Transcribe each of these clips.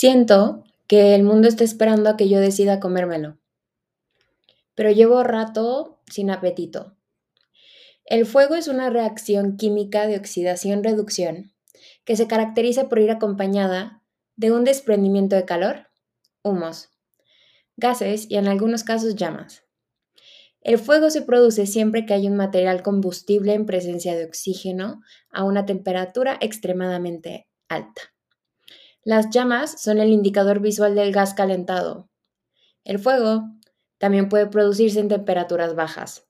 Siento que el mundo está esperando a que yo decida comérmelo, pero llevo rato sin apetito. El fuego es una reacción química de oxidación-reducción que se caracteriza por ir acompañada de un desprendimiento de calor, humos, gases y en algunos casos llamas. El fuego se produce siempre que hay un material combustible en presencia de oxígeno a una temperatura extremadamente alta. Las llamas son el indicador visual del gas calentado. El fuego también puede producirse en temperaturas bajas.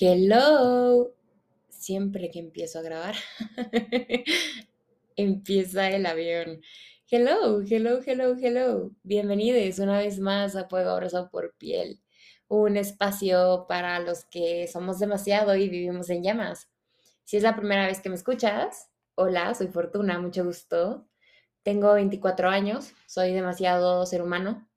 Hello. Siempre que empiezo a grabar, empieza el avión. Hello, hello, hello, hello. Bienvenidos una vez más a Fuego Abrazado por Piel, un espacio para los que somos demasiado y vivimos en llamas. Si es la primera vez que me escuchas, hola, soy Fortuna, mucho gusto. Tengo 24 años, soy demasiado ser humano.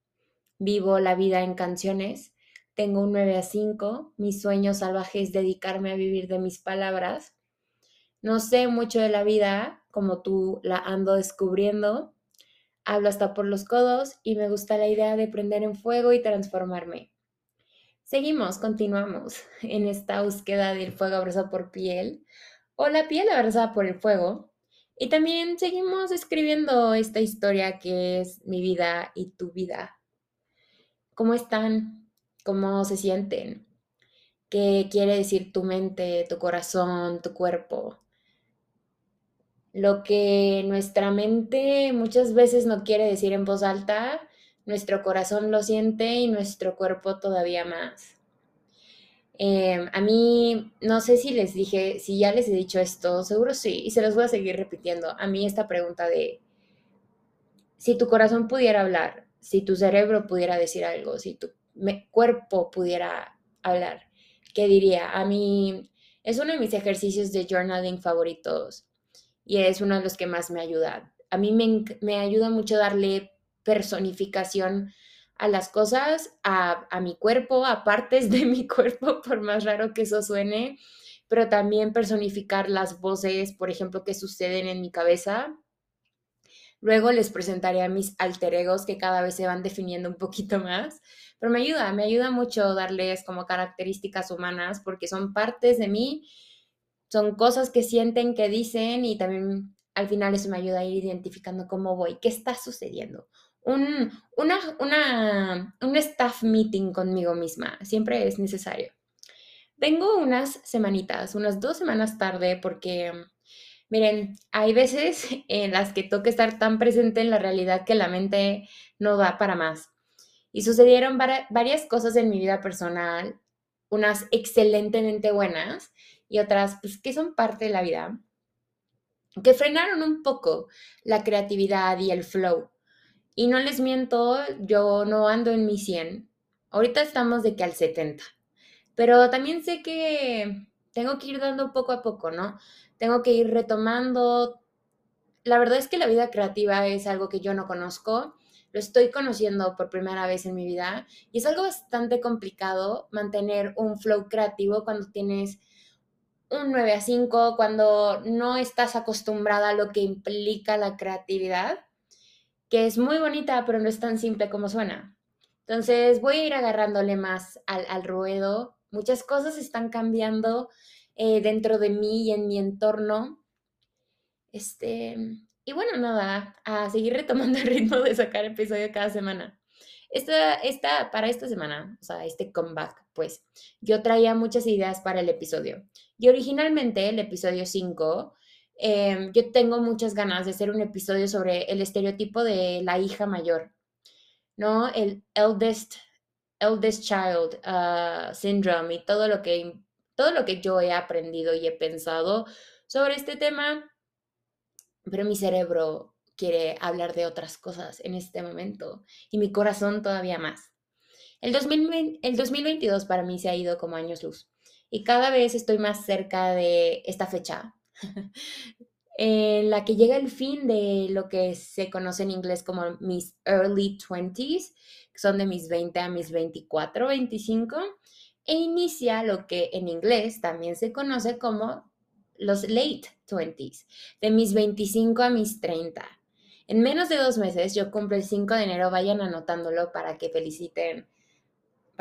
Vivo la vida en canciones tengo un 9 a 5, mi sueño salvaje es dedicarme a vivir de mis palabras. No sé mucho de la vida, como tú la ando descubriendo. Hablo hasta por los codos y me gusta la idea de prender en fuego y transformarme. Seguimos, continuamos en esta búsqueda del fuego abrazado por piel o la piel abrazada por el fuego. Y también seguimos escribiendo esta historia que es mi vida y tu vida. ¿Cómo están? Cómo se sienten, qué quiere decir tu mente, tu corazón, tu cuerpo. Lo que nuestra mente muchas veces no quiere decir en voz alta, nuestro corazón lo siente y nuestro cuerpo todavía más. Em, a mí, no sé si les dije, si ya les he dicho esto, seguro sí, y se los voy a seguir repitiendo. A mí esta pregunta de, si tu corazón pudiera hablar, si tu cerebro pudiera decir algo, si tu mi cuerpo pudiera hablar. ¿Qué diría? A mí es uno de mis ejercicios de journaling favoritos y es uno de los que más me ayuda. A mí me, me ayuda mucho darle personificación a las cosas, a, a, mi cuerpo, a partes de mi cuerpo, por más raro que eso suene, pero también personificar las voces, por ejemplo, que suceden en mi cabeza. Luego les presentaré a mis alter egos que cada vez se van definiendo un poquito más, pero me ayuda, me ayuda mucho darles como características humanas porque son partes de mí, son cosas que sienten, que dicen y también al final eso me ayuda a ir identificando cómo voy, qué está sucediendo. Un, una, una, un staff meeting conmigo misma, siempre es necesario. Vengo unas semanitas, unas dos semanas tarde porque, miren, hay veces en las que toca estar tan presente en la realidad que la mente no da para más. Y sucedieron varias cosas en mi vida personal, unas excelentemente buenas y otras pues, que son parte de la vida, que frenaron un poco la creatividad y el flow. Y no les miento, yo no ando en mi 100. Ahorita estamos de que al 70. Pero también sé que tengo que ir dando poco a poco, ¿no? Tengo que ir retomando. La verdad es que la vida creativa es algo que yo no conozco lo estoy conociendo por primera vez en mi vida y es algo bastante complicado mantener un flow creativo cuando tienes un 9 a 5, cuando no estás acostumbrada a lo que implica la creatividad, que es muy bonita, pero no es tan simple como suena. Entonces voy a ir agarrándole más al, ruedo. Muchas cosas están cambiando eh, dentro de mí y en mi entorno. Este, y bueno, nada, a seguir retomando el ritmo de sacar episodio cada semana. Esta, esta, para esta semana, o sea, este comeback, pues yo traía muchas ideas para el episodio. Y originalmente, el episodio 5, em, yo tengo muchas ganas de hacer un episodio sobre el estereotipo de la hija mayor, ¿no? El eldest, eldest child uh, syndrome y todo lo, que, todo lo que yo he aprendido y he pensado sobre este tema, pero mi cerebro quiere hablar de otras cosas en este momento y mi corazón todavía más. El, 2022 para mí se ha ido como años luz y cada vez estoy más cerca de esta fecha en la que llega el fin de lo que se conoce en inglés como mis early 20s, que son de mis 20 a mis 24, 25, e inicia lo que en inglés también se conoce como los late 20s, de mis 25 a mis 30. En menos de dos meses yo cumplo el 5 de enero, vayan anotándolo para que feliciten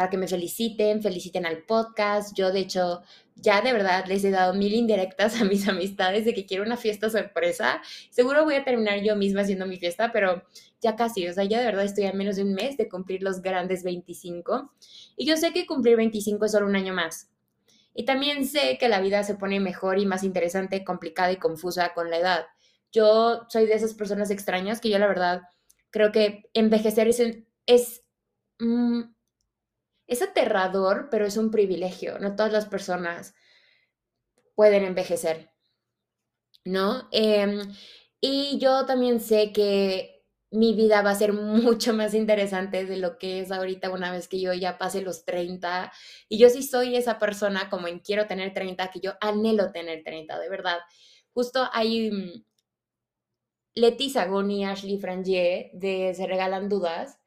para que me feliciten, feliciten al podcast. Yo, de hecho, ya de verdad les he dado mil indirectas a mis amistades de que quiero una fiesta sorpresa. Seguro voy a terminar yo misma haciendo mi fiesta, pero ya casi, o sea, ya de verdad estoy a menos de un mes de cumplir los grandes 25. Y yo sé que cumplir 25 es solo un año más. Y también sé que la vida se pone mejor y más interesante, complicada y confusa con la edad. Yo soy de esas personas extrañas que yo la verdad creo que envejecer es, es mm, es aterrador, pero es un privilegio. No todas las personas pueden envejecer, ¿no? Em, y yo también sé que mi vida va a ser mucho más interesante de lo que es ahorita una vez que yo ya pase los 30. Y yo sí soy esa persona como en quiero tener 30, que yo anhelo tener 30, de verdad. Justo hay mm, Leti y Ashley Frangier de Se Regalan Dudas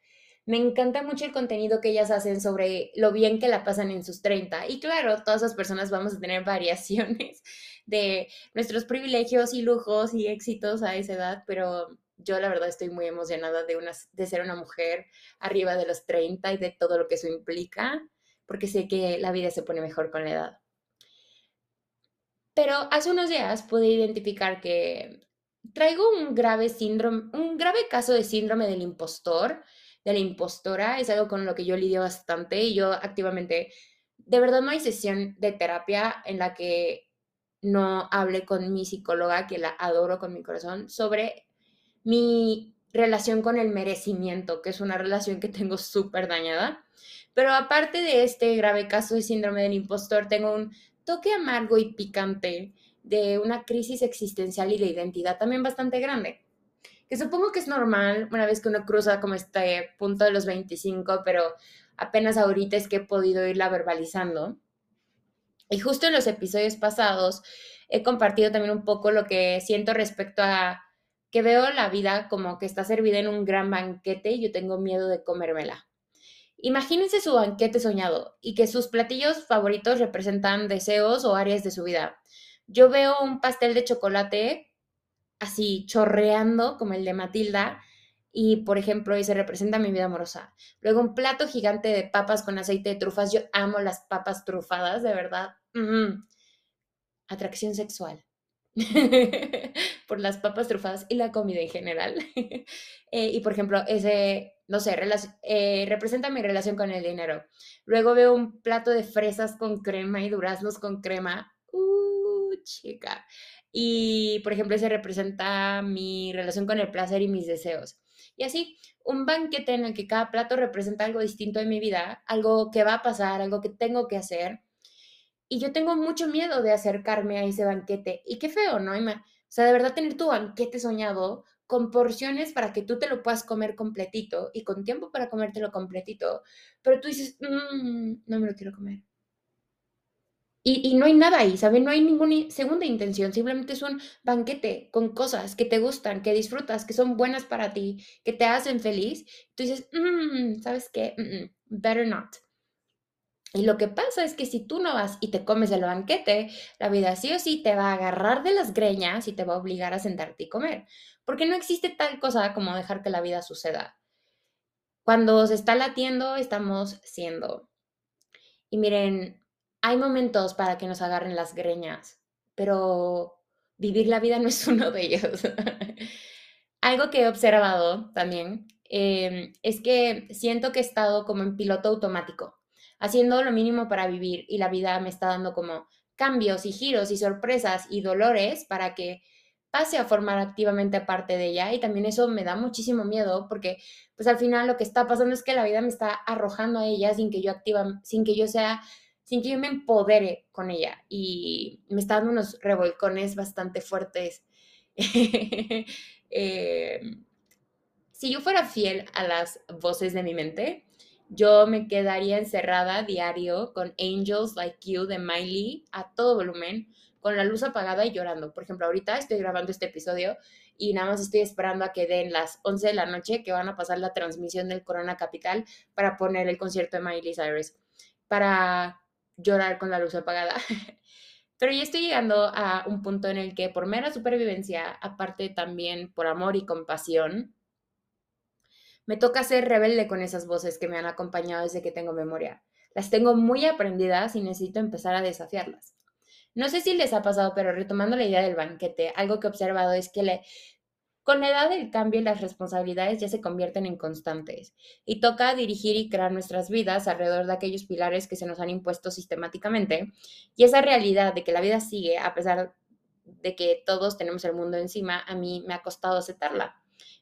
me encanta mucho el contenido que ellas hacen sobre lo bien que la pasan en sus 30. Y claro, todas las personas vamos a tener variaciones de nuestros privilegios y lujos y éxitos a esa edad, pero yo la verdad estoy muy emocionada de, de ser una mujer arriba de los 30 y de todo lo que eso implica, porque sé que la vida se pone mejor con la edad. Pero hace unos días pude identificar que traigo un grave síndrome, un grave caso de síndrome del impostor, de la impostora es algo con lo que yo lidio bastante y yo activamente, de verdad no hay sesión de terapia en la que no hable con mi psicóloga, que la adoro con mi corazón, sobre mi relación con el merecimiento, que es una relación que tengo súper dañada. Pero aparte de este grave caso de síndrome del impostor, tengo un toque amargo y picante de una crisis existencial y de identidad también bastante grande supongo que es normal una vez que uno cruza como este punto de los 25, pero apenas ahorita es que he podido irla verbalizando. Y justo en los episodios pasados he compartido también un poco lo que siento respecto a que veo la vida como que está servida en un gran banquete y yo tengo miedo de comérmela. Imagínense su banquete soñado y que sus platillos favoritos representan deseos o áreas de su vida. Yo veo un pastel de chocolate así chorreando como el de Matilda y, por ejemplo, y se representa mi vida amorosa. Luego un plato gigante de papas con aceite de trufas. Yo amo las papas trufadas, de verdad. Atracción sexual. por las papas trufadas y la comida en general. Eh, y, por ejemplo, ese, no sé, eh, representa mi relación con el dinero. Luego veo un plato de fresas con crema y duraznos con crema. Uh, chica. Y, por ejemplo, ese representa mi relación con el placer y mis deseos. Y así, un banquete en el que cada plato representa algo distinto de mi vida, algo que va a pasar, algo que tengo que hacer. Y yo tengo mucho miedo de acercarme a ese banquete. Y qué feo, ¿no? O sea, de verdad tener tu banquete soñado con porciones para que tú te lo puedas comer completito y con tiempo para comértelo completito. Pero tú dices, mm, no me lo quiero comer. Y, no hay nada ahí, ¿sabes? No hay ninguna segunda intención, simplemente es un banquete con cosas que te gustan, que disfrutas, que son buenas para ti, que te hacen feliz. Tú dices, mm, ¿sabes qué? better not. Y lo que pasa es que si tú no vas y te comes el banquete, la vida sí o sí te va a agarrar de las greñas y te va a obligar a sentarte y comer. Porque no existe tal cosa como dejar que la vida suceda. Cuando se está latiendo, estamos siendo. Y miren, hay momentos para que nos agarren las greñas, pero vivir la vida no es uno de ellos. Algo que he observado también em, es que siento que he estado como en piloto automático, haciendo lo mínimo para vivir y la vida me está dando como cambios y giros y sorpresas y dolores para que pase a formar activamente parte de ella y también eso me da muchísimo miedo porque pues al final lo que está pasando es que la vida me está arrojando a ella sin que yo activa, sin que yo sea sin que yo me empodere con ella. Y me está dando unos revolcones bastante fuertes. Eh, si yo fuera fiel a las voces de mi mente, yo me quedaría encerrada diario con Angels Like You de Miley a todo volumen, con la luz apagada y llorando. Por ejemplo, ahorita estoy grabando este episodio y nada más estoy esperando a que den las 11 de la noche que van a pasar la transmisión del Corona Capital para poner el concierto de Miley Cyrus, para llorar con la luz apagada. Pero ya estoy llegando a un punto en el que por mera supervivencia, aparte también por amor y compasión, me toca ser rebelde con esas voces que me han acompañado desde que tengo memoria. Las tengo muy aprendidas y necesito empezar a desafiarlas. No sé si les ha pasado, pero retomando la idea del banquete, algo que he observado es que le, con la edad del cambio las responsabilidades ya se convierten en constantes y toca dirigir y crear nuestras vidas alrededor de aquellos pilares que se nos han impuesto sistemáticamente y esa realidad de que la vida sigue a pesar de que todos tenemos el mundo encima, a mí me ha costado aceptarla.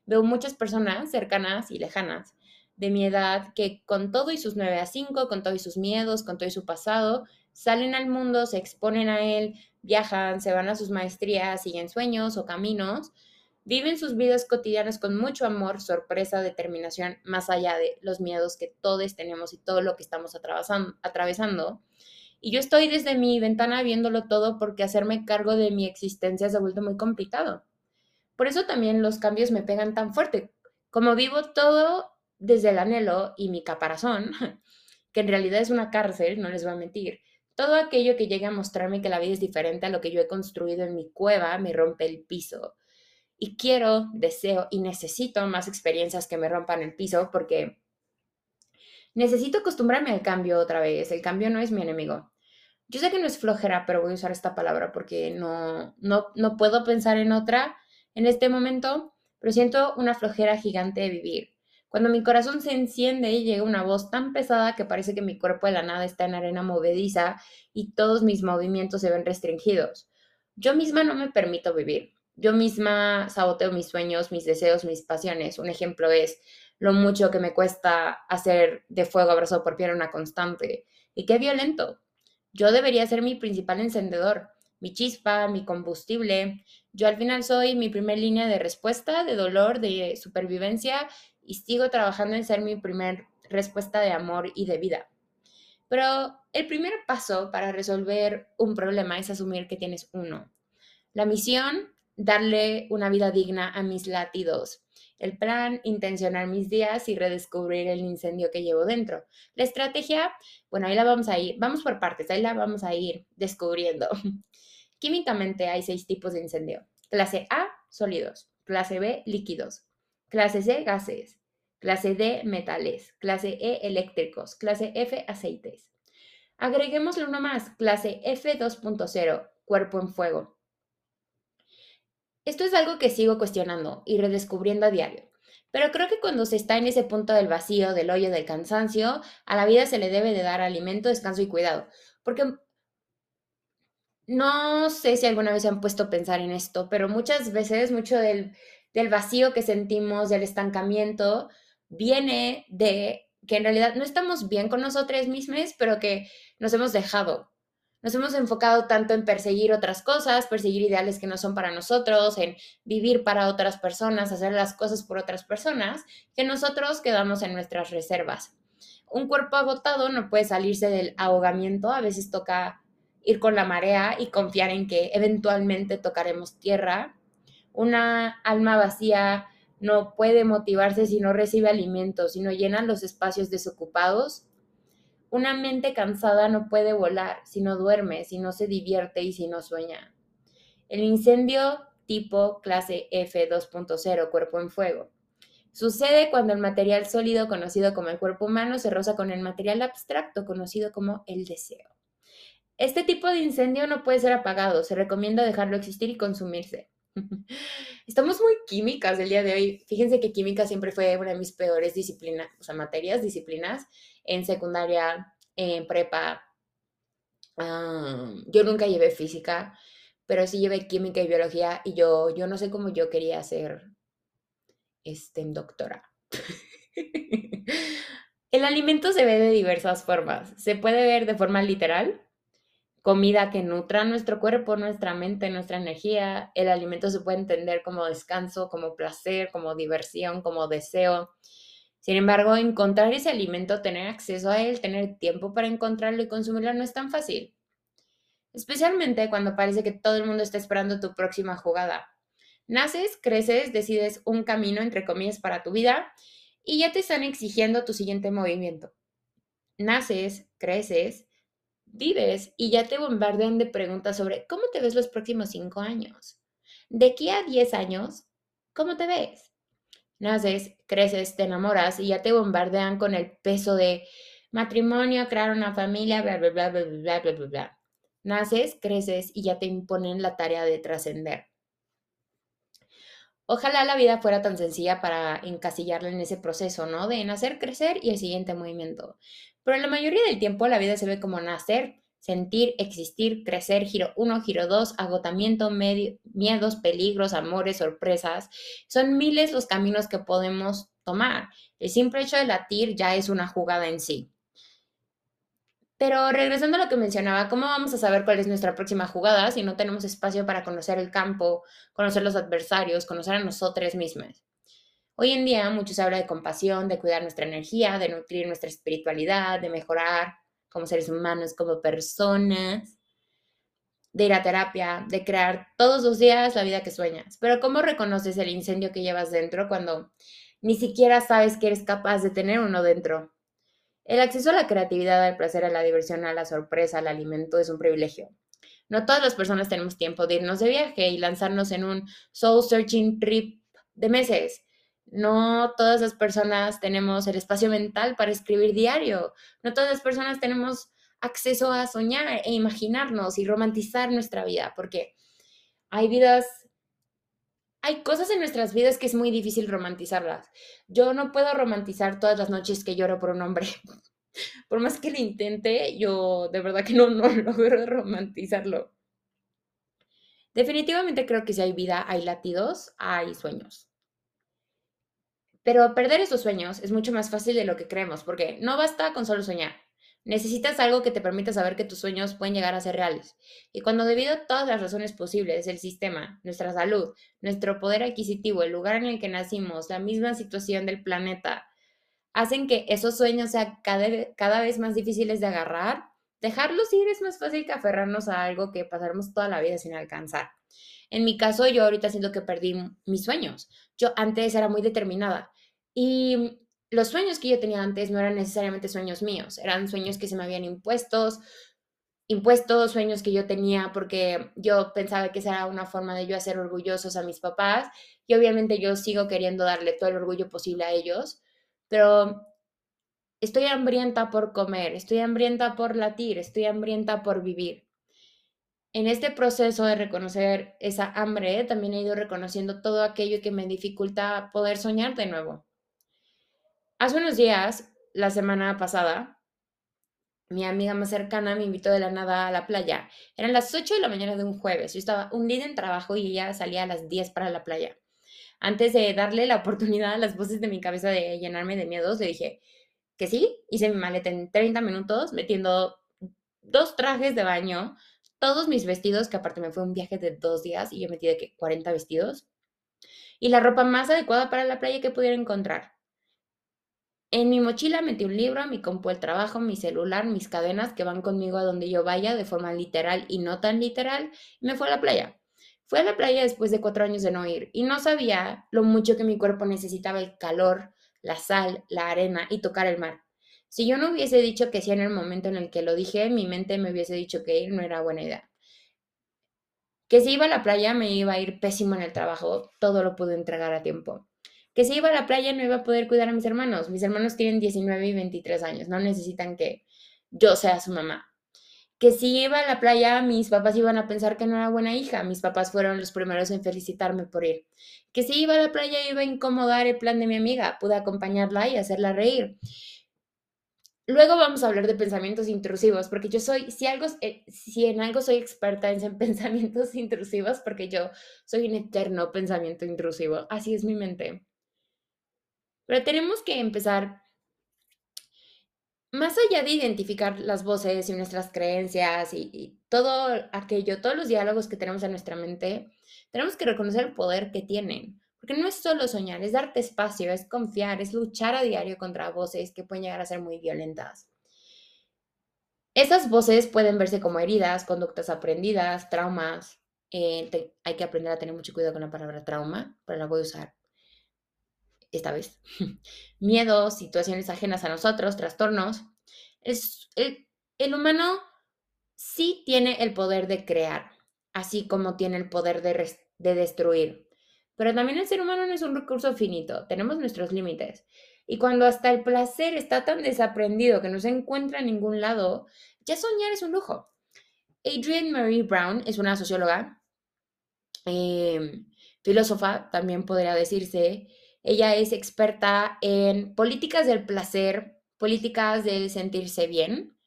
Veo muchas personas cercanas y lejanas de mi edad que con todo y sus 9 a 5, con todo y sus miedos, con todo y su pasado, salen al mundo, se exponen a él, viajan, se van a sus maestrías, siguen sueños o caminos, viven sus vidas cotidianas con mucho amor, sorpresa, determinación, más allá de los miedos que todos tenemos y todo lo que estamos atravesando. Y yo estoy desde mi ventana viéndolo todo porque hacerme cargo de mi existencia se ha vuelto muy complicado. Por eso también los cambios me pegan tan fuerte. Como vivo todo desde el anhelo y mi caparazón, que en realidad es una cárcel, no les voy a mentir, todo aquello que llegue a mostrarme que la vida es diferente a lo que yo he construido en mi cueva me rompe el piso. Y quiero, deseo y necesito más experiencias que me rompan el piso porque necesito acostumbrarme al cambio otra vez. El cambio no es mi enemigo. Yo sé que no es flojera, pero voy a usar esta palabra porque no, no, no puedo pensar en otra en este momento, pero siento una flojera gigante de vivir. Cuando mi corazón se enciende y llega una voz tan pesada que parece que mi cuerpo de la nada está en arena movediza y todos mis movimientos se ven restringidos. Yo misma no me permito vivir. Yo misma saboteo mis sueños, mis deseos, mis pasiones. Un ejemplo es lo mucho que me cuesta hacer de fuego abrazado por piedra una constante. Y qué violento. Yo debería ser mi principal encendedor, mi chispa, mi combustible. Yo al final soy mi primer línea de respuesta, de dolor, de supervivencia y sigo trabajando en ser mi primer respuesta de amor y de vida. Pero el primer paso para resolver un problema es asumir que tienes uno. La misión, darle una vida digna a mis latidos. El plan, intencionar mis días y redescubrir el incendio que llevo dentro. La estrategia, bueno, ahí la vamos a ir, vamos por partes, ahí la vamos a ir descubriendo. Químicamente hay seis tipos de incendio. Clase A, sólidos. Clase B, líquidos. Clase C, gases. Clase D, metales. Clase E, eléctricos. Clase F, aceites. Agreguémosle uno más, clase F2.0, cuerpo en fuego. Esto es algo que sigo cuestionando y redescubriendo a diario. Pero creo que cuando se está en ese punto del vacío, del hoyo, del cansancio, a la vida se le debe de dar alimento, descanso y cuidado. Porque no sé si alguna vez se han puesto a pensar en esto, pero muchas veces mucho del, vacío que sentimos, del estancamiento, viene de que en realidad no estamos bien con nosotros mismos, pero que nos hemos dejado. Nos hemos enfocado tanto en perseguir otras cosas, perseguir ideales que no son para nosotros, en vivir para otras personas, hacer las cosas por otras personas, que nosotros quedamos en nuestras reservas. Un cuerpo agotado no puede salirse del ahogamiento, a veces toca ir con la marea y confiar en que eventualmente tocaremos tierra. Una alma vacía no puede motivarse si no recibe alimento, si no llenan los espacios desocupados. Una mente cansada no puede volar si no duerme, si no se divierte y si no sueña. El incendio tipo clase F2.0, cuerpo en fuego. Sucede cuando el material sólido conocido como el cuerpo humano se roza con el material abstracto conocido como el deseo. Este tipo de incendio no puede ser apagado, se recomienda dejarlo existir y consumirse. Estamos muy químicas el día de hoy. Fíjense que química siempre fue una de mis peores disciplinas, o sea, materias, disciplinas, en secundaria, en prepa. yo nunca llevé física, pero sí llevé química y biología y yo, yo no sé cómo yo quería ser este, doctora. El alimento se ve de diversas formas. Se puede ver de forma literal, comida que nutra nuestro cuerpo, nuestra mente, nuestra energía. El alimento se puede entender como descanso, como placer, como diversión, como deseo. Sin embargo, encontrar ese alimento, tener acceso a él, tener tiempo para encontrarlo y consumirlo no es tan fácil. Especialmente cuando parece que todo el mundo está esperando tu próxima jugada. Naces, creces, decides un camino, entre comillas, para tu vida y ya te están exigiendo tu siguiente movimiento. Naces, creces, vives y ya te bombardean de preguntas sobre cómo te ves los próximos cinco años. De aquí a 10 años, ¿cómo te ves? Naces, creces, te enamoras y ya te bombardean con el peso de matrimonio, crear una familia, bla, bla, bla, bla, bla, bla, bla. Naces, creces y ya te imponen la tarea de trascender. Ojalá la vida fuera tan sencilla para encasillarla en ese proceso, ¿no? De nacer, crecer y el siguiente movimiento. Pero la mayoría del tiempo la vida se ve como nacer, sentir, existir, crecer, giro 1, giro 2, agotamiento, miedos, peligros, amores, sorpresas. Son miles los caminos que podemos tomar. El simple hecho de latir ya es una jugada en sí. Pero regresando a lo que mencionaba, ¿cómo vamos a saber cuál es nuestra próxima jugada si no tenemos espacio para conocer el campo, conocer los adversarios, conocer a nosotros mismos? Hoy en día mucho se habla de compasión, de cuidar nuestra energía, de nutrir nuestra espiritualidad, de mejorar como seres humanos, como personas, de ir a terapia, de crear todos los días la vida que sueñas. Pero ¿cómo reconoces el incendio que llevas dentro cuando ni siquiera sabes que eres capaz de tener uno dentro? El acceso a la creatividad, al placer, a la diversión, a la sorpresa, al alimento es un privilegio. No todas las personas tenemos tiempo de irnos de viaje y lanzarnos en un soul searching trip de meses. No todas las personas tenemos el espacio mental para escribir diario. No todas las personas tenemos acceso a soñar e imaginarnos y romantizar nuestra vida, porque hay vidas, hay cosas en nuestras vidas que es muy difícil romantizarlas. Yo no puedo romantizar todas las noches que lloro por un hombre. Por más que lo intente, yo de verdad que no, no logro romantizarlo. Definitivamente creo que si hay vida, hay latidos, hay sueños. Pero perder esos sueños es mucho más fácil de lo que creemos, porque no basta con solo soñar. Necesitas algo que te permita saber que tus sueños pueden llegar a ser reales. Y cuando debido a todas las razones posibles, el sistema, nuestra salud, nuestro poder adquisitivo, el lugar en el que nacimos, la misma situación del planeta, hacen que esos sueños sean cada, vez más difíciles de agarrar, dejarlos ir es más fácil que aferrarnos a algo que pasaremos toda la vida sin alcanzar. En mi caso, yo ahorita siento que perdí mis sueños. Yo antes era muy determinada y los sueños que yo tenía antes no eran necesariamente sueños míos, eran sueños que se me habían impuestos, impuestos, sueños que yo tenía porque yo pensaba que esa era una forma de yo hacer orgullosos a mis papás y obviamente yo sigo queriendo darle todo el orgullo posible a ellos, pero estoy hambrienta por comer, estoy hambrienta por latir, estoy hambrienta por vivir en este proceso de reconocer esa hambre, también he ido reconociendo todo aquello que me dificulta poder soñar de nuevo. Hace unos días, la semana pasada, mi amiga más cercana me invitó de la nada a la playa. Eran las 8 de la mañana de un jueves. Yo estaba un día en trabajo y ella salía a las 10 para la playa. Antes de darle la oportunidad a las voces de mi cabeza de llenarme de miedos, le dije que sí. Hice mi maleta en 30 minutos, metiendo dos trajes de baño, todos mis vestidos, que aparte me fue un viaje de dos días y yo metí de que 40 vestidos, y la ropa más adecuada para la playa que pudiera encontrar. En mi mochila metí un libro, mi compu el trabajo, mi celular, mis cadenas que van conmigo a donde yo vaya de forma literal y no tan literal, me fue a la playa. Fui a la playa después de cuatro años de no ir y no sabía lo mucho que mi cuerpo necesitaba el calor, la sal, la arena y tocar el mar. Si yo no hubiese dicho que sí en el momento en el que lo dije, mi mente me hubiese dicho que ir no era buena idea. Que si iba a la playa me iba a ir pésimo en el trabajo, todo lo pude entregar a tiempo. Que si iba a la playa no iba a poder cuidar a mis hermanos. Mis hermanos tienen 19 y 23 años, no necesitan que yo sea su mamá. Que si iba a la playa, mis papás iban a pensar que no era buena hija. Mis papás fueron los primeros en felicitarme por ir. Que si iba a la playa iba a incomodar el plan de mi amiga. Pude acompañarla y hacerla reír. Luego vamos a hablar de pensamientos intrusivos, porque yo soy, si, algo, eh, si en algo soy experta en pensamientos intrusivos, porque yo soy un eterno pensamiento intrusivo, así es mi mente. Pero tenemos que empezar más allá de identificar las voces y nuestras creencias y, todo aquello, todos los diálogos que tenemos en nuestra mente, tenemos que reconocer el poder que tienen. Porque no es solo soñar, es darte espacio, es confiar, es luchar a diario contra voces que pueden llegar a ser muy violentas. Esas voces pueden verse como heridas, conductas aprendidas, traumas. Eh, hay que aprender a tener mucho cuidado con la palabra trauma, pero la voy a usar esta vez, miedos, situaciones ajenas a nosotros, trastornos. Es, el, humano sí tiene el poder de crear, así como tiene el poder de, de destruir. Pero también el ser humano no es un recurso finito, tenemos nuestros límites. Y cuando hasta el placer está tan desaprendido que no se encuentra en ningún lado, ya soñar es un lujo. Adrienne Marie Brown es una socióloga, eh, filósofa, también podría decirse, ella es experta en políticas del placer, políticas del sentirse bien.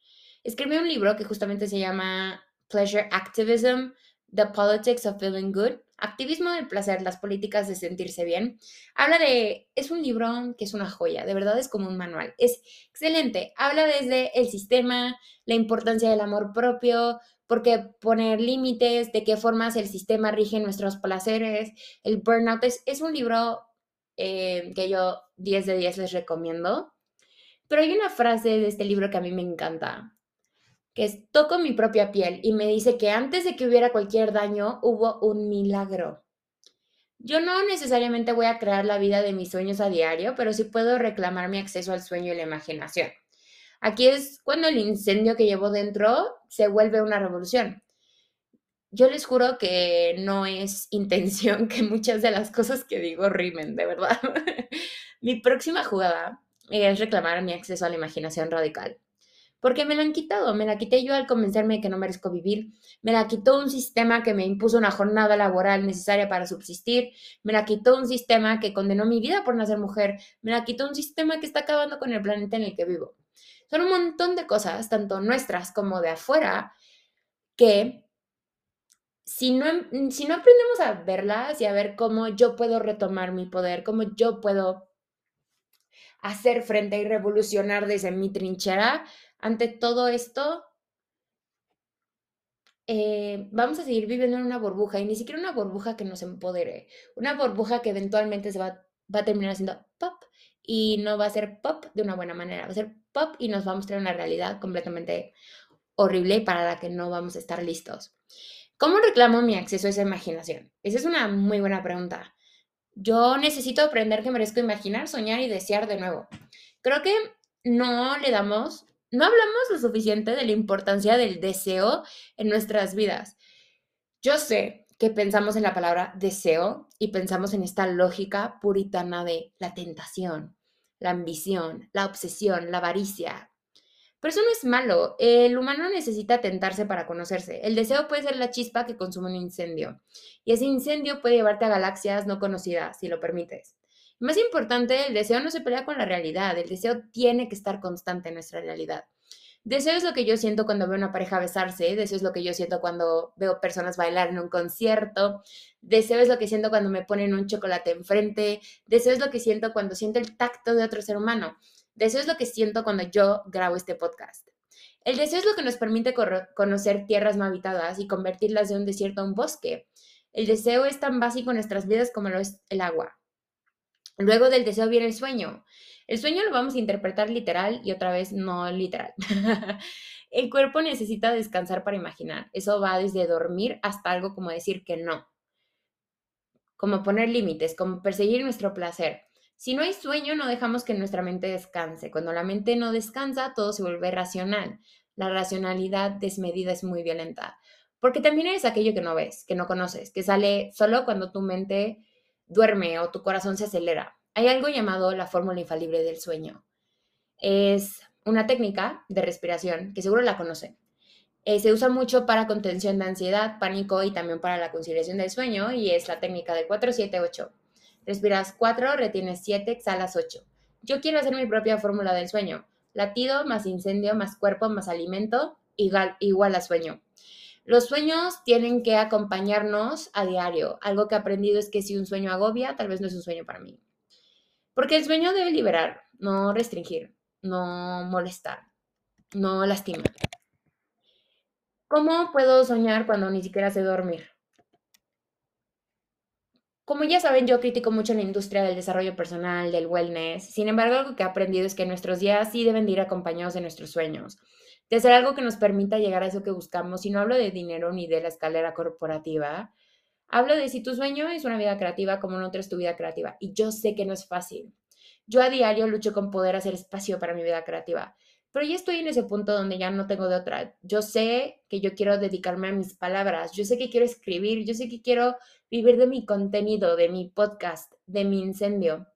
Escribió un libro que justamente se llama Pleasure Activism, The Politics of Feeling Good, Activismo del placer, las políticas de sentirse bien. Habla de, es un libro que es una joya, de verdad es como un manual, es excelente. Habla desde el sistema, la importancia del amor propio, por qué poner límites, de qué formas el sistema rige nuestros placeres, el burnout. Es, es un libro eh, que yo 10 de 10 les recomiendo. Pero hay una frase de este libro que a mí me encanta, que es, toco mi propia piel y me dice que antes de que hubiera cualquier daño hubo un milagro. Yo no necesariamente voy a crear la vida de mis sueños a diario, pero sí puedo reclamar mi acceso al sueño y la imaginación. Aquí es cuando el incendio que llevo dentro se vuelve una revolución yo les juro que no es intención que muchas de las cosas que digo rimen, de verdad. mi próxima jugada es reclamar mi acceso a la imaginación radical. Porque me la han quitado, me la quité yo al convencerme de que no merezco vivir, me la quitó un sistema que me impuso una jornada laboral necesaria para subsistir, me la quitó un sistema que condenó mi vida por nacer mujer, me la quitó un sistema que está acabando con el planeta en el que vivo. Son un montón de cosas, tanto nuestras como de afuera, que si no, mm, si no aprendemos a verlas y a ver cómo yo puedo retomar mi poder, cómo yo puedo hacer frente y revolucionar desde mi trinchera, ante todo esto, eh, vamos a seguir viviendo en una burbuja y ni siquiera una burbuja que nos empodere, una burbuja que eventualmente se va, va a terminar siendo pop y no va a ser pop de una buena manera, va a ser pop y nos va a mostrar una realidad completamente horrible para la que no vamos a estar listos. ¿Cómo reclamo mi acceso a esa imaginación? Esa es una muy buena pregunta. Yo necesito aprender que merezco imaginar, soñar y desear de nuevo. Creo que no le damos, no hablamos lo suficiente de la importancia del deseo en nuestras vidas. Yo sé que pensamos en la palabra deseo y pensamos en esta lógica puritana de la tentación, la ambición, la obsesión, la avaricia, pero eso no es malo. El humano necesita tentarse para conocerse. El deseo puede ser la chispa que consume un incendio. Y ese incendio puede llevarte a galaxias no conocidas, si lo permites. más importante, el deseo no se pelea con la realidad. El deseo tiene que estar constante en nuestra realidad. Deseo es lo que yo siento cuando veo una pareja besarse, deseo es lo que yo siento cuando veo personas bailar en un concierto, deseo es lo que siento cuando me ponen un chocolate enfrente, deseo es lo que siento cuando siento el tacto de otro ser humano. Deseo es lo que siento cuando yo grabo este podcast. El deseo es lo que nos permite conocer tierras no habitadas y convertirlas de un desierto a un bosque. El deseo es tan básico en nuestras vidas como lo es el agua. Luego del deseo viene el sueño. El sueño lo vamos a interpretar literal y otra vez no literal. el cuerpo necesita descansar para imaginar. Eso va desde dormir hasta algo como decir que no. Como poner límites, como perseguir nuestro placer. Si no hay sueño, no dejamos que nuestra mente descanse. Cuando la mente no descansa, todo se vuelve racional. La racionalidad desmedida es muy violenta. Porque también eres aquello que no ves, que no conoces, que sale solo cuando tu mente duerme o tu corazón se acelera. Hay algo llamado la fórmula infalible del sueño. Es una técnica de respiración que seguro la conocen. Eh, se usa mucho para contención de ansiedad, pánico y también para la conciliación del sueño y es la técnica de 478. Respiras 4, retienes 7, exhalas 8. Yo quiero hacer mi propia fórmula del sueño. Latido más incendio más cuerpo más alimento igual, igual a sueño. Los sueños tienen que acompañarnos a diario. Algo que he aprendido es que si un sueño agobia, tal vez no es un sueño para mí. Porque el sueño debe liberar, no restringir, no molestar. no lastima. ¿Cómo puedo soñar cuando ni siquiera sé dormir? Como ya saben, yo critico mucho la industria del desarrollo personal, del wellness. Sin embargo, algo que he aprendido es que nuestros días sí deben de ir acompañados de nuestros sueños, de hacer algo que nos permita llegar a eso que buscamos. Y no hablo de dinero ni de la escalera corporativa. Hablo de si tu sueño es una vida creativa, como no es tu vida creativa. Y yo sé que no es fácil. Yo a diario lucho con poder hacer espacio para mi vida creativa. Pero ya estoy en ese punto donde ya no tengo de otra. Yo sé que yo quiero dedicarme a mis palabras, yo sé que quiero escribir, yo sé que quiero vivir de mi contenido, de mi podcast, de mi incendio.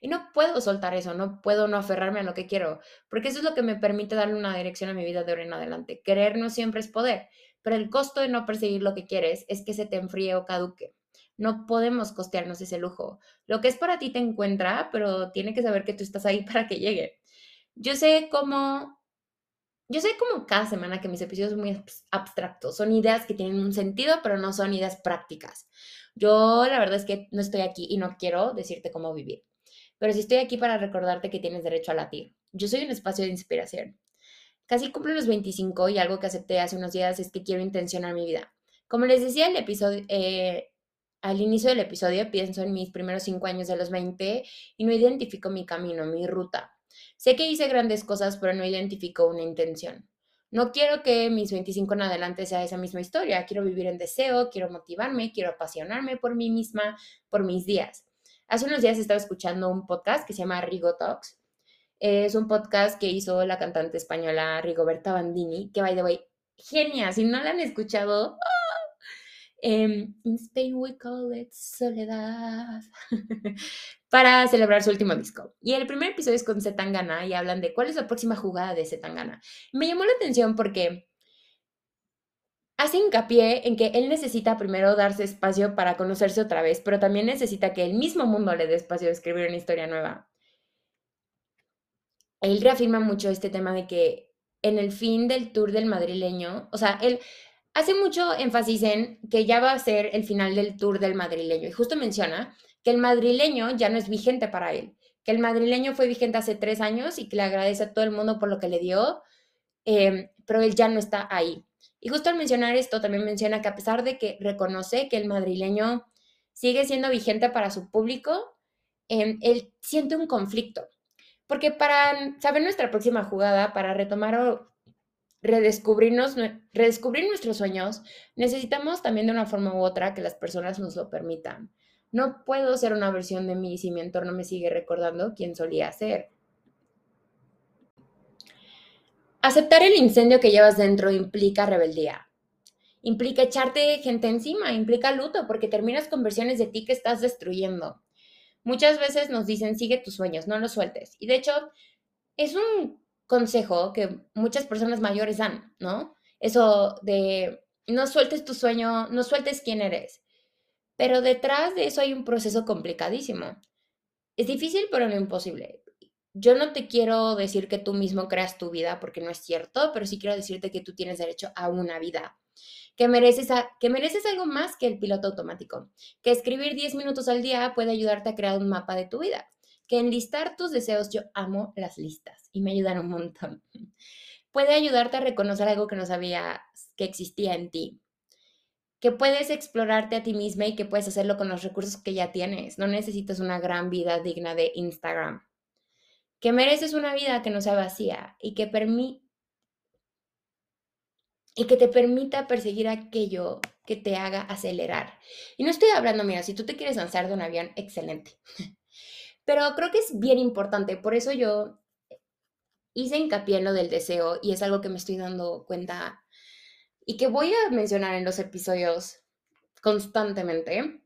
Y no puedo soltar eso, no puedo no aferrarme a lo que quiero, porque eso es lo que me permite darle una dirección a mi vida de ahora en adelante. Querer no siempre es poder, pero el costo de no perseguir lo que quieres es que se te enfríe o caduque. No podemos costearnos ese lujo. Lo que es para ti te encuentra, pero tiene que saber que tú estás ahí para que llegue. Yo sé cómo, yo sé como cada semana que mis episodios son muy abstractos, son ideas que tienen un sentido, pero no son ideas prácticas. Yo la verdad es que no estoy aquí y no quiero decirte cómo vivir, pero sí estoy aquí para recordarte que tienes derecho a latir. Yo soy un espacio de inspiración. Casi cumplo los 25 y algo que acepté hace unos días es que quiero intencionar mi vida. Como les decía el episodio, eh, al inicio del episodio, pienso en mis primeros cinco años de los 20 y no identifico mi camino, mi ruta. Sé que hice grandes cosas, pero no identifico una intención. No quiero que mis 25 en adelante sea esa misma historia. Quiero vivir en deseo, quiero motivarme, quiero apasionarme por mí misma, por mis días. Hace unos días estaba escuchando un podcast que se llama Rigo Talks. Es un podcast que hizo la cantante española Rigoberta Bandini, que by the way, genia. Si no la han escuchado, in Spain we call it soledad, para celebrar su último disco. Y el primer episodio es con Zetangana y hablan de cuál es la próxima jugada de Zetangana. Me llamó la atención porque hace hincapié en que él necesita primero darse espacio para conocerse otra vez, pero también necesita que el mismo mundo le dé espacio de escribir una historia nueva. Él reafirma mucho este tema de que en el fin del tour del madrileño, o sea, él hace mucho énfasis en que ya va a ser el final del tour del madrileño y justo menciona que el madrileño ya no es vigente para él, que el madrileño fue vigente hace tres años y que le agradece a todo el mundo por lo que le dio, em, pero él ya no está ahí. Y justo al mencionar esto, también menciona que a pesar de que reconoce que el madrileño sigue siendo vigente para su público, em, él siente un conflicto. Porque para saber nuestra próxima jugada, para retomar redescubrirnos, redescubrir nuestros sueños, necesitamos también de una forma u otra que las personas nos lo permitan. No puedo ser una versión de mí si mi entorno me sigue recordando quién solía ser. Aceptar el incendio que llevas dentro implica rebeldía. Implica echarte gente encima, implica luto, porque terminas con versiones de ti que estás destruyendo. Muchas veces nos dicen, sigue tus sueños, no los sueltes. Y de hecho, es un consejo que muchas personas mayores dan, ¿no? Eso de no sueltes tu sueño, no sueltes quién eres. Pero detrás de eso hay un proceso complicadísimo. Es difícil, pero no imposible. Yo no te quiero decir que tú mismo creas tu vida, porque no es cierto, pero sí quiero decirte que tú tienes derecho a una vida, que mereces, que mereces algo más que el piloto automático, que escribir 10 minutos al día puede ayudarte a crear un mapa de tu vida, que enlistar tus deseos, yo amo las listas y me ayudan un montón. Puede ayudarte a reconocer algo que no sabías que existía en ti. Que puedes explorarte a ti misma y que puedes hacerlo con los recursos que ya tienes. No necesitas una gran vida digna de Instagram. Que mereces una vida que no sea vacía y que, y que te permita perseguir aquello que te haga acelerar. Y no estoy hablando, mira, si tú te quieres lanzar de un avión, excelente. Pero creo que es bien importante, por eso yo hice hincapié en lo del deseo y es algo que me estoy dando cuenta y que voy a mencionar en los episodios constantemente,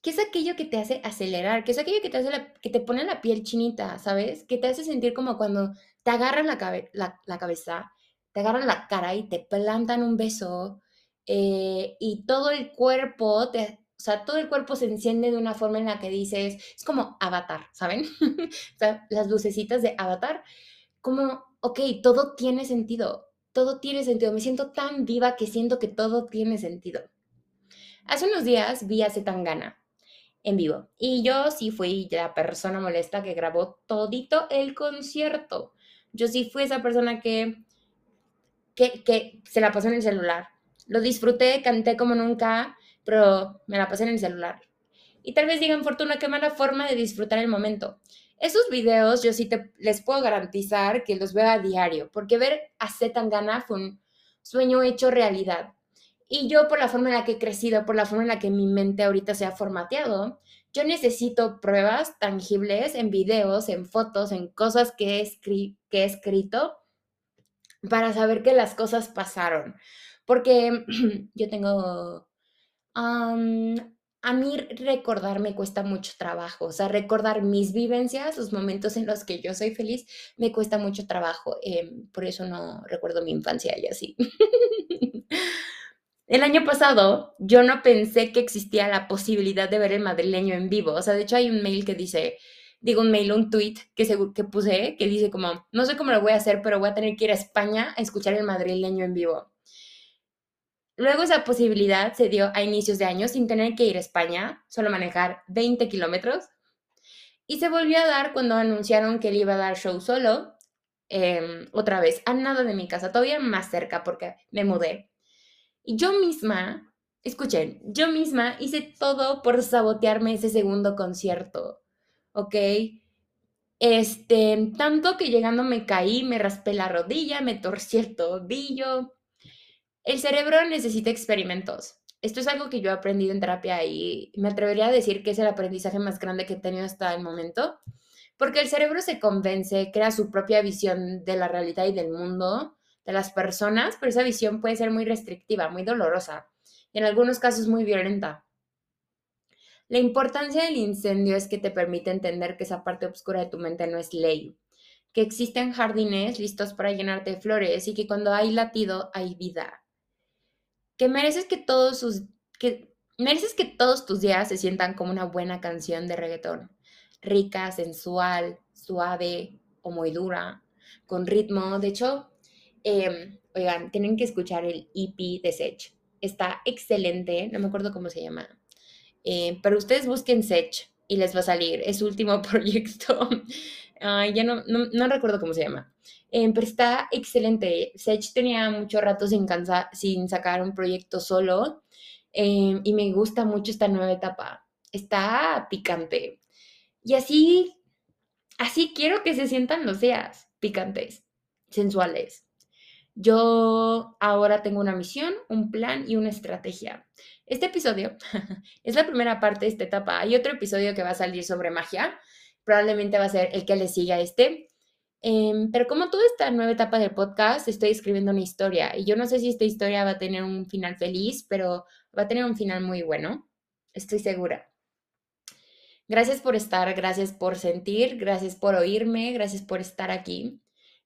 que es aquello que te hace acelerar, que es aquello que te, hace que te pone la piel chinita, ¿sabes? Que te hace sentir como cuando te agarran la, la, cabeza, te agarran la cara y te plantan un beso eh, y todo el cuerpo te, o sea, todo el cuerpo se enciende de una forma en la que dices, es como avatar, ¿saben? las lucecitas de avatar, como, ok, todo tiene sentido, todo tiene sentido, me siento tan viva que siento que todo tiene sentido. Hace unos días vi a Zetangana en vivo y yo sí fui la persona molesta que grabó todito el concierto. yo sí fui esa persona que, que, que se la pasó en el celular. Lo disfruté, canté como nunca, pero me la pasé en el celular. Y tal vez digan, Fortuna, qué mala forma de disfrutar el momento. Esos videos yo sí te, les puedo garantizar que los veo a diario, porque ver a Zetangana fue un sueño hecho realidad. Y yo por la forma en la que he crecido, por la forma en la que mi mente ahorita se ha formateado, yo necesito pruebas tangibles en videos, en fotos, en cosas que he, que he escrito para saber que las cosas pasaron. Porque yo tengo... a mí recordar me cuesta mucho trabajo, o sea, recordar mis vivencias, los momentos en los que yo soy feliz, me cuesta mucho trabajo. Em, por eso no recuerdo mi infancia y así. El año pasado yo no pensé que existía la posibilidad de ver el madrileño en vivo. O sea, de hecho hay un mail que dice, digo un mail, un tweet que, que puse que dice como, no sé cómo lo voy a hacer, pero voy a tener que ir a España a escuchar el madrileño en vivo. Luego esa posibilidad se dio a inicios de año sin tener que ir a España, solo manejar 20 kilómetros. Y se volvió a dar cuando anunciaron que él iba a dar show solo, em, otra vez, a nada de mi casa, todavía más cerca porque me mudé. Y yo misma, escuchen, yo misma hice todo por sabotearme ese segundo concierto, ¿ok? Este, tanto que llegando me caí, me raspé la rodilla, me torcí el tobillo. El cerebro necesita experimentos. Esto es algo que yo he aprendido en terapia y me atrevería a decir que es el aprendizaje más grande que he tenido hasta el momento, porque el cerebro se convence, crea su propia visión de la realidad y del mundo de las personas, pero esa visión puede ser muy restrictiva, muy dolorosa y en algunos casos muy violenta. La importancia del incendio es que te permite entender que esa parte oscura de tu mente no es ley, que existen jardines listos para llenarte de flores y que cuando hay latido hay vida. Que mereces que todos sus que mereces que todos tus días se sientan como una buena canción de reggaetón, rica, sensual, suave o muy dura, con ritmo. De hecho, Em, oigan, tienen que escuchar el EP de Sech. Está excelente, no me acuerdo cómo se llama. Eh, pero ustedes busquen Sech y les va a salir. Es su último proyecto. Ya no, no, recuerdo cómo se llama. Em, pero está excelente. Sech tenía mucho rato sin, sin sacar un proyecto solo. Em, y me gusta mucho esta nueva etapa. Está picante. Y así, así quiero que se sientan los días picantes, sensuales, yo ahora tengo una misión, un plan y una estrategia. Este episodio es la primera parte de esta etapa. Hay otro episodio que va a salir sobre magia. Probablemente va a ser el que le siga a este. Em, pero como toda esta nueva etapa del podcast, estoy escribiendo una historia. Y yo no sé si esta historia va a tener un final feliz, pero va a tener un final muy bueno. Estoy segura. Gracias por estar, gracias por sentir, gracias por oírme, gracias por estar aquí.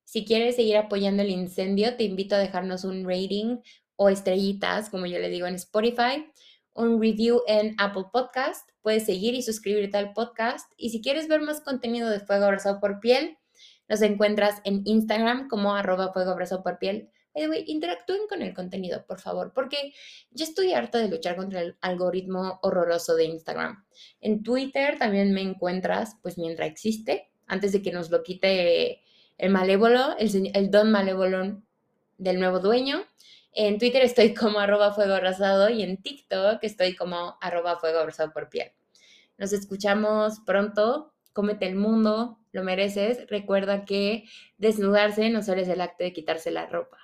Si quieres seguir apoyando el incendio, te invito a dejarnos un rating o estrellitas, como yo le digo en Spotify, un review en Apple Podcast. Puedes seguir y suscribirte al podcast. Y si quieres ver más contenido de Fuego Abrazado por Piel, nos encuentras en Instagram como arroba Fuego Abrazado por Piel. interactúen con el contenido, por favor, porque yo estoy harta de luchar contra el algoritmo horroroso de Instagram. En Twitter también me encuentras, pues mientras existe, antes de que nos lo quite el malévolo, el, don malévolo del nuevo dueño. En Twitter estoy como arroba fuego abrazado y en TikTok estoy como arroba fuego abrazado por piel. Nos escuchamos pronto. Cómete el mundo, lo mereces. Recuerda que desnudarse no solo es el acto de quitarse la ropa.